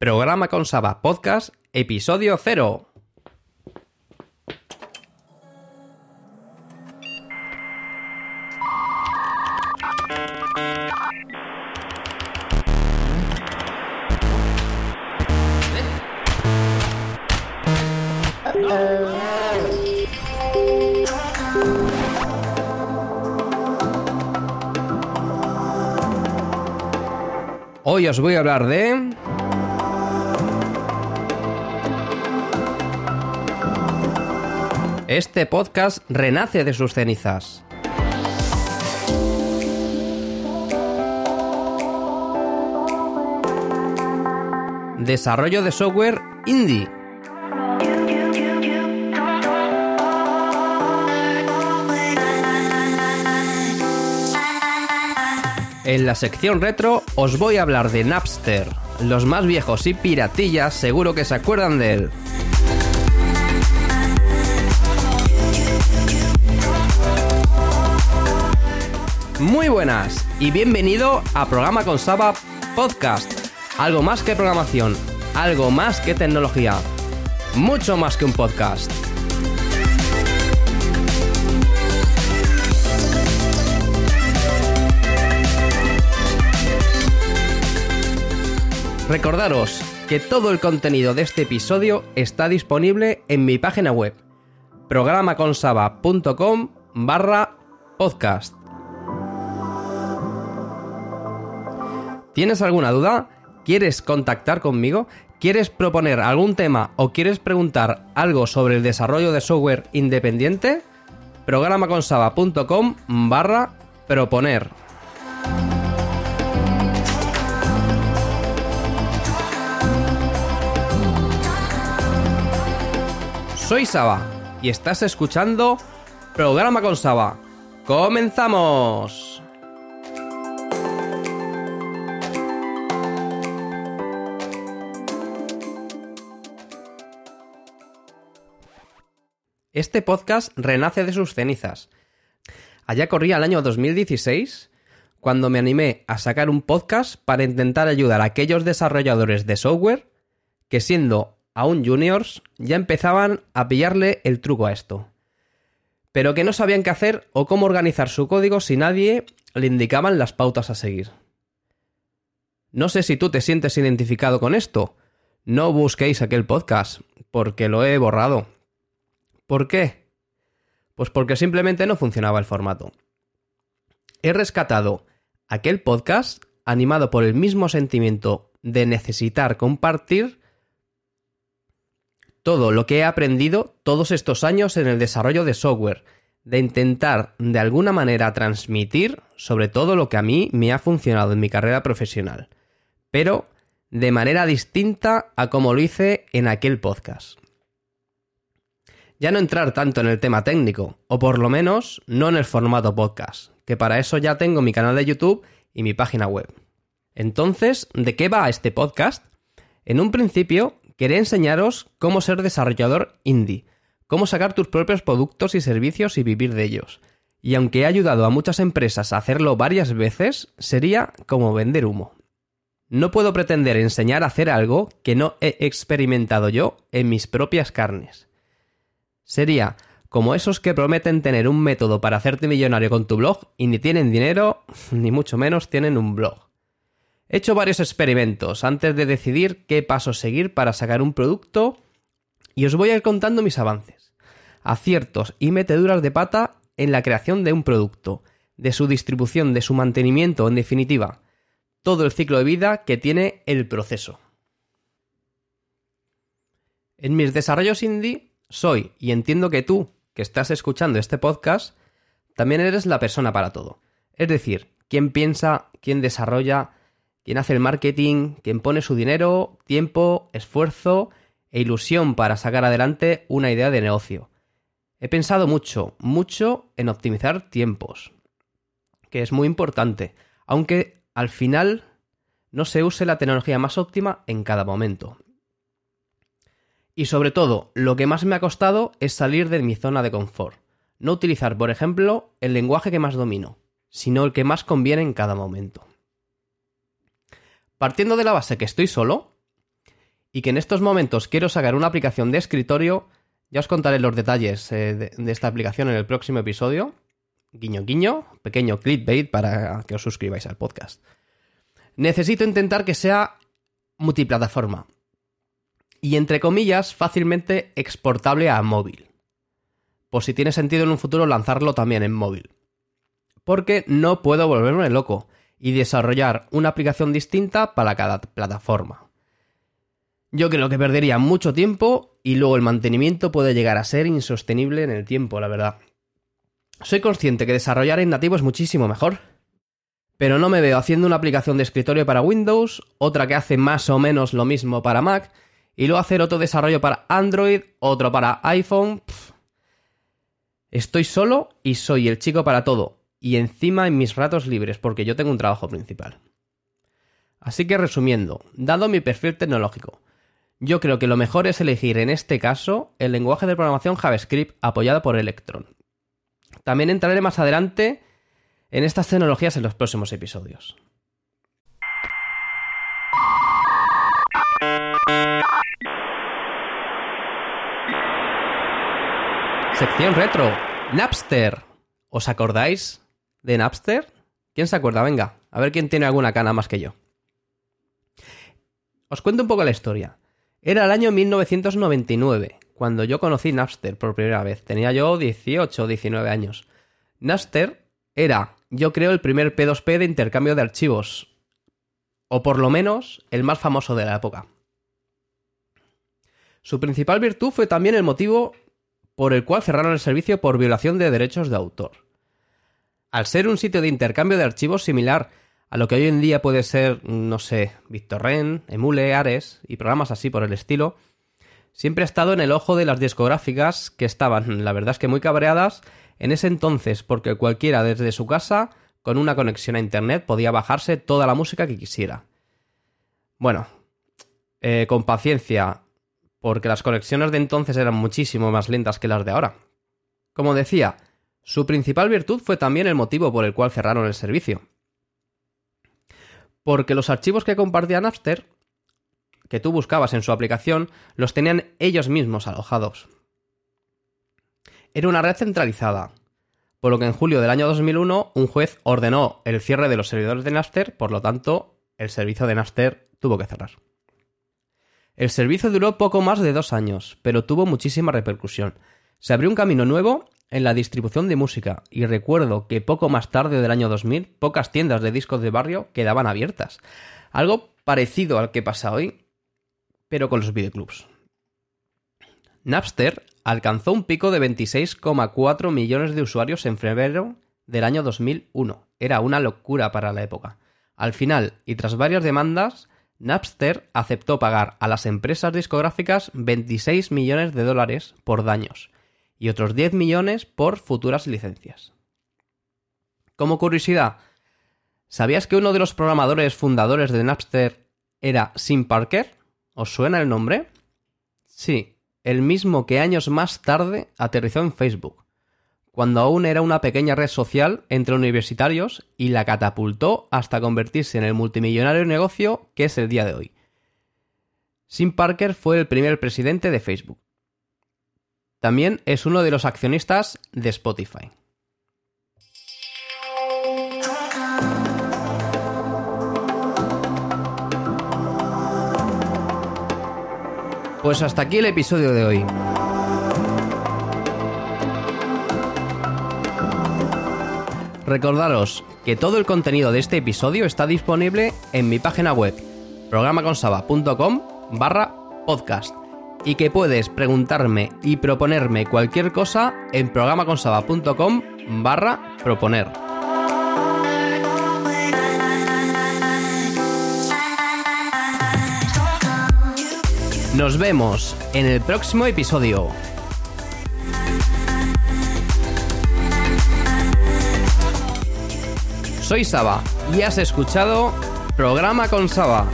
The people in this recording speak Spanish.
Programa con Saba Podcast, episodio 0. Hoy os voy a hablar de... Este podcast renace de sus cenizas. Desarrollo de software indie. En la sección retro os voy a hablar de Napster. Los más viejos y piratillas seguro que se acuerdan de él. Muy buenas y bienvenido a Programa con Saba Podcast. Algo más que programación, algo más que tecnología, mucho más que un podcast. Recordaros que todo el contenido de este episodio está disponible en mi página web programaconsaba.com barra podcast. ¿Tienes alguna duda? ¿Quieres contactar conmigo? ¿Quieres proponer algún tema o quieres preguntar algo sobre el desarrollo de software independiente? programaconsaba.com barra proponer. Soy Saba y estás escuchando Programa con Saba. ¡Comenzamos! Este podcast renace de sus cenizas. Allá corría el año 2016 cuando me animé a sacar un podcast para intentar ayudar a aquellos desarrolladores de software que siendo aún juniors ya empezaban a pillarle el truco a esto. Pero que no sabían qué hacer o cómo organizar su código si nadie le indicaban las pautas a seguir. No sé si tú te sientes identificado con esto. No busquéis aquel podcast, porque lo he borrado. ¿Por qué? Pues porque simplemente no funcionaba el formato. He rescatado aquel podcast animado por el mismo sentimiento de necesitar compartir todo lo que he aprendido todos estos años en el desarrollo de software, de intentar de alguna manera transmitir sobre todo lo que a mí me ha funcionado en mi carrera profesional, pero de manera distinta a como lo hice en aquel podcast ya no entrar tanto en el tema técnico, o por lo menos no en el formato podcast, que para eso ya tengo mi canal de YouTube y mi página web. Entonces, ¿de qué va este podcast? En un principio, quería enseñaros cómo ser desarrollador indie, cómo sacar tus propios productos y servicios y vivir de ellos. Y aunque he ayudado a muchas empresas a hacerlo varias veces, sería como vender humo. No puedo pretender enseñar a hacer algo que no he experimentado yo en mis propias carnes. Sería como esos que prometen tener un método para hacerte millonario con tu blog y ni tienen dinero, ni mucho menos tienen un blog. He hecho varios experimentos antes de decidir qué pasos seguir para sacar un producto y os voy a ir contando mis avances, aciertos y meteduras de pata en la creación de un producto, de su distribución, de su mantenimiento, en definitiva, todo el ciclo de vida que tiene el proceso. En mis desarrollos indie soy, y entiendo que tú, que estás escuchando este podcast, también eres la persona para todo. Es decir, quién piensa, quién desarrolla, quién hace el marketing, quién pone su dinero, tiempo, esfuerzo e ilusión para sacar adelante una idea de negocio. He pensado mucho, mucho en optimizar tiempos, que es muy importante, aunque al final no se use la tecnología más óptima en cada momento. Y sobre todo, lo que más me ha costado es salir de mi zona de confort. No utilizar, por ejemplo, el lenguaje que más domino, sino el que más conviene en cada momento. Partiendo de la base que estoy solo, y que en estos momentos quiero sacar una aplicación de escritorio, ya os contaré los detalles eh, de, esta aplicación en el próximo episodio. Guiño, guiño, pequeño clickbait para que os suscribáis al podcast. Necesito intentar que sea multiplataforma y, entre comillas, fácilmente exportable a móvil. Por si tiene sentido en un futuro lanzarlo también en móvil. Porque no puedo volverme loco y desarrollar una aplicación distinta para cada plataforma. Yo creo que perdería mucho tiempo y luego el mantenimiento puede llegar a ser insostenible en el tiempo, la verdad. Soy consciente que desarrollar en nativo es muchísimo mejor, pero no me veo haciendo una aplicación de escritorio para Windows, otra que hace más o menos lo mismo para Mac, y luego hacer otro desarrollo para Android, otro para iPhone. Estoy solo y soy el chico para todo, y encima en mis ratos libres, porque yo tengo un trabajo principal. Así que resumiendo, dado mi perfil tecnológico, yo creo que lo mejor es elegir en este caso el lenguaje de programación JavaScript apoyado por Electron. También entraré más adelante en estas tecnologías en los próximos episodios. Sección retro. Napster. ¿Os acordáis de Napster? ¿Quién se acuerda? Venga, a ver quién tiene alguna cana más que yo. Os cuento un poco la historia. Era el año 1999, cuando yo conocí Napster por primera vez. Tenía yo 18 o 19 años. Napster era, yo creo, el primer P2P de intercambio de archivos. O por lo menos el más famoso de la época. Su principal virtud fue también el motivo por el cual cerraron el servicio por violación de derechos de autor. Al ser un sitio de intercambio de archivos similar a lo que hoy en día puede ser, no sé, Ren, Emule, Ares y programas así por el estilo, siempre ha estado en el ojo de las discográficas que estaban, la verdad es que muy cabreadas en ese entonces, porque cualquiera desde su casa, con una conexión a internet, podía bajarse toda la música que quisiera. Bueno, eh, con paciencia, porque las conexiones de entonces eran muchísimo más lentas que las de ahora. Como decía, su principal virtud fue también el motivo por el cual cerraron el servicio porque los archivos que compartía Napster, que tú buscabas en su aplicación, los tenían ellos mismos alojados. Era una red centralizada, por lo que en julio del año 2001 un juez ordenó el cierre de los servidores de Napster, por lo tanto, el servicio de Napster tuvo que cerrar. El servicio duró poco más de dos años, pero tuvo muchísima repercusión. Se abrió un camino nuevo en la distribución de música y recuerdo que poco más tarde del año 2000 pocas tiendas de discos de barrio quedaban abiertas. Algo parecido al que pasa hoy, pero con los videoclubs. Napster alcanzó un pico de 26,4 millones de usuarios en febrero del año 2001. Era una locura para la época. Al final, y tras varias demandas, Napster aceptó pagar a las empresas discográficas 26 millones de dólares por daños y otros 10 millones por futuras licencias. Como curiosidad, ¿sabías que uno de los programadores fundadores de Napster era Sim Parker? ¿Os suena el nombre? Sí, el mismo que años más tarde aterrizó en Facebook, cuando aún era una pequeña red social entre universitarios y la catapultó hasta convertirse en el multimillonario negocio que es el día de hoy. Sim Parker fue el primer presidente de Facebook. También es uno de los accionistas de Spotify. Pues hasta aquí el episodio de hoy. Recordaros que todo el contenido de este episodio está disponible en mi página web programaconsaba.com barra podcast y que puedes preguntarme y proponerme cualquier cosa en programaconsaba.com barra proponer. Nos vemos en el próximo episodio. Soy Saba y has escuchado Programa con Saba